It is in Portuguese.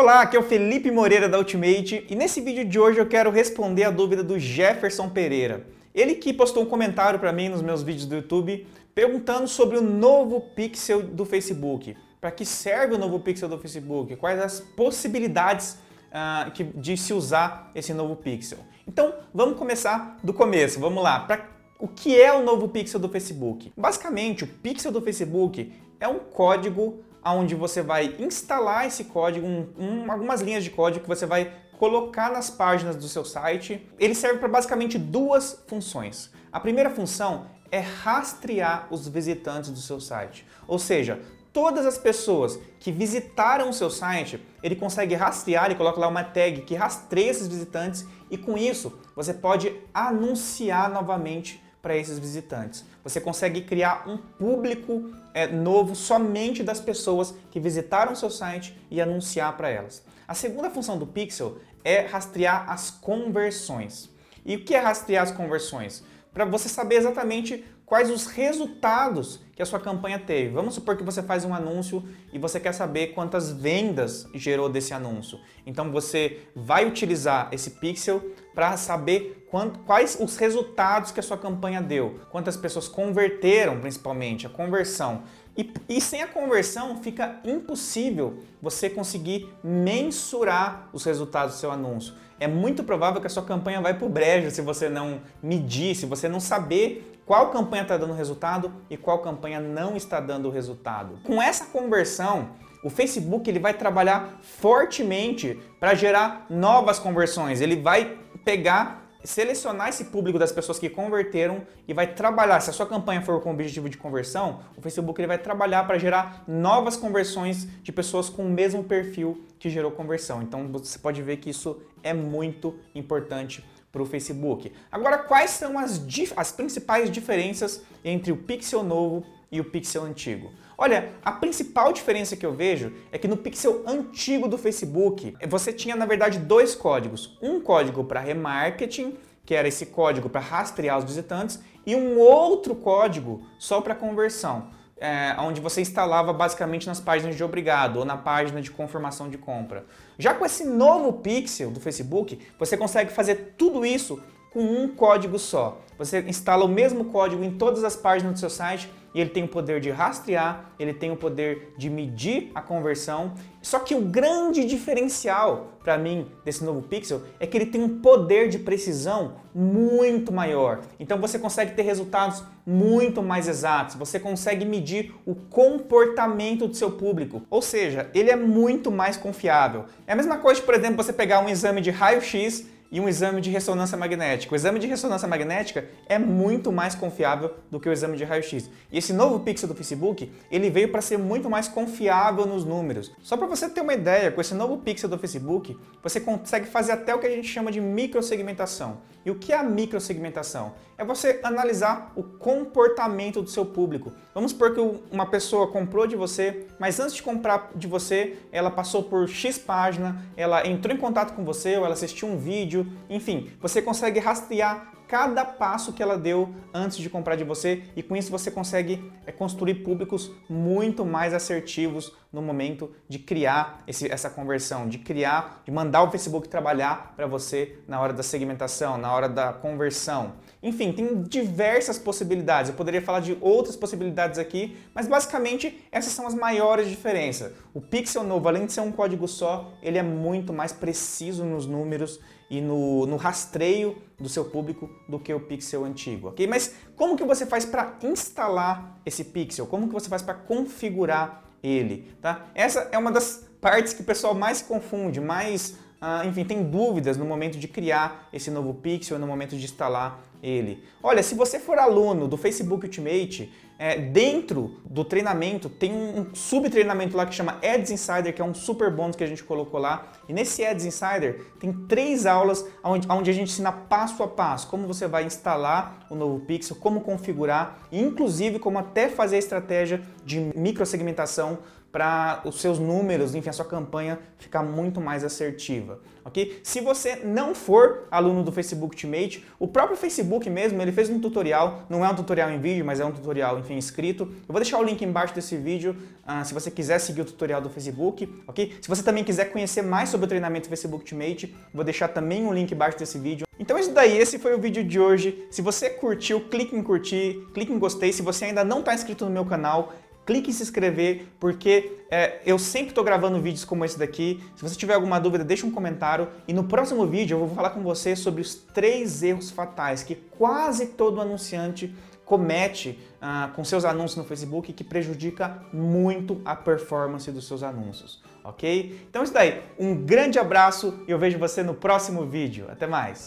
Olá, aqui é o Felipe Moreira da Ultimate e nesse vídeo de hoje eu quero responder a dúvida do Jefferson Pereira. Ele que postou um comentário para mim nos meus vídeos do YouTube perguntando sobre o novo pixel do Facebook. Para que serve o novo pixel do Facebook? Quais as possibilidades uh, de se usar esse novo pixel? Então vamos começar do começo, vamos lá. Pra, o que é o novo pixel do Facebook? Basicamente, o pixel do Facebook é um código onde você vai instalar esse código, um, um, algumas linhas de código que você vai colocar nas páginas do seu site. Ele serve para basicamente duas funções. A primeira função é rastrear os visitantes do seu site. Ou seja, todas as pessoas que visitaram o seu site, ele consegue rastrear, ele coloca lá uma tag que rastreia esses visitantes e com isso você pode anunciar novamente para esses visitantes. Você consegue criar um público é, novo somente das pessoas que visitaram seu site e anunciar para elas. A segunda função do Pixel é rastrear as conversões. E o que é rastrear as conversões? Para você saber exatamente quais os resultados que a sua campanha teve. Vamos supor que você faz um anúncio e você quer saber quantas vendas gerou desse anúncio. Então você vai utilizar esse pixel para saber quais os resultados que a sua campanha deu, quantas pessoas converteram, principalmente, a conversão. E, e sem a conversão fica impossível você conseguir mensurar os resultados do seu anúncio. É muito provável que a sua campanha vai para o brejo se você não medir, se você não saber qual campanha está dando resultado e qual campanha não está dando resultado. Com essa conversão, o Facebook ele vai trabalhar fortemente para gerar novas conversões. Ele vai pegar selecionar esse público das pessoas que converteram e vai trabalhar, se a sua campanha for com objetivo de conversão, o Facebook ele vai trabalhar para gerar novas conversões de pessoas com o mesmo perfil que gerou conversão. Então você pode ver que isso é muito importante para o Facebook. Agora, quais são as, as principais diferenças entre o Pixel novo e o Pixel antigo? Olha, a principal diferença que eu vejo é que no Pixel antigo do Facebook, você tinha na verdade dois códigos. Um código para remarketing, que era esse código para rastrear os visitantes, e um outro código só para conversão é, onde você instalava basicamente nas páginas de obrigado ou na página de confirmação de compra. Já com esse novo pixel do Facebook, você consegue fazer tudo isso com um código só. Você instala o mesmo código em todas as páginas do seu site ele tem o poder de rastrear, ele tem o poder de medir a conversão. Só que o grande diferencial para mim desse novo Pixel é que ele tem um poder de precisão muito maior. Então você consegue ter resultados muito mais exatos, você consegue medir o comportamento do seu público. Ou seja, ele é muito mais confiável. É a mesma coisa, por exemplo, você pegar um exame de raio-x e um exame de ressonância magnética. O exame de ressonância magnética é muito mais confiável do que o exame de raio-x. E esse novo pixel do Facebook, ele veio para ser muito mais confiável nos números. Só para você ter uma ideia, com esse novo pixel do Facebook, você consegue fazer até o que a gente chama de microsegmentação. E o que é a microsegmentação? É você analisar o comportamento do seu público. Vamos supor que uma pessoa comprou de você, mas antes de comprar de você, ela passou por X página, ela entrou em contato com você, ou ela assistiu um vídeo, vídeo, enfim, você consegue rastrear cada passo que ela deu antes de comprar de você e com isso você consegue é, construir públicos muito mais assertivos no momento de criar esse, essa conversão, de criar, de mandar o Facebook trabalhar para você na hora da segmentação, na hora da conversão. Enfim, tem diversas possibilidades. Eu poderia falar de outras possibilidades aqui, mas basicamente essas são as maiores diferenças. O Pixel novo, além de ser um código só, ele é muito mais preciso nos números e no, no rastreio do seu público do que o Pixel antigo, ok? Mas como que você faz para instalar esse Pixel? Como que você faz para configurar ele, tá? Essa é uma das partes que o pessoal mais confunde, mais, ah, enfim, tem dúvidas no momento de criar esse novo Pixel, no momento de instalar ele. Olha, se você for aluno do Facebook Ultimate, é, dentro do treinamento tem um subtreinamento lá que chama Ads Insider, que é um super bônus que a gente colocou lá. E nesse Ads Insider tem três aulas onde, onde a gente ensina passo a passo como você vai instalar o novo Pixel, como configurar, e inclusive como até fazer a estratégia de microsegmentação para os seus números, enfim, a sua campanha ficar muito mais assertiva, ok? Se você não for aluno do Facebook Ultimate, o próprio Facebook mesmo, ele fez um tutorial, não é um tutorial em vídeo, mas é um tutorial, enfim, escrito. Eu vou deixar o link embaixo desse vídeo, uh, se você quiser seguir o tutorial do Facebook, ok? Se você também quiser conhecer mais sobre o treinamento Facebook Ultimate, vou deixar também um link embaixo desse vídeo. Então é isso daí, esse foi o vídeo de hoje. Se você curtiu, clique em curtir, clique em gostei. Se você ainda não está inscrito no meu canal, clique em se inscrever, porque é, eu sempre estou gravando vídeos como esse daqui. Se você tiver alguma dúvida, deixa um comentário. E no próximo vídeo eu vou falar com você sobre os três erros fatais que quase todo anunciante comete ah, com seus anúncios no Facebook que prejudica muito a performance dos seus anúncios, ok? Então é isso daí. Um grande abraço e eu vejo você no próximo vídeo. Até mais!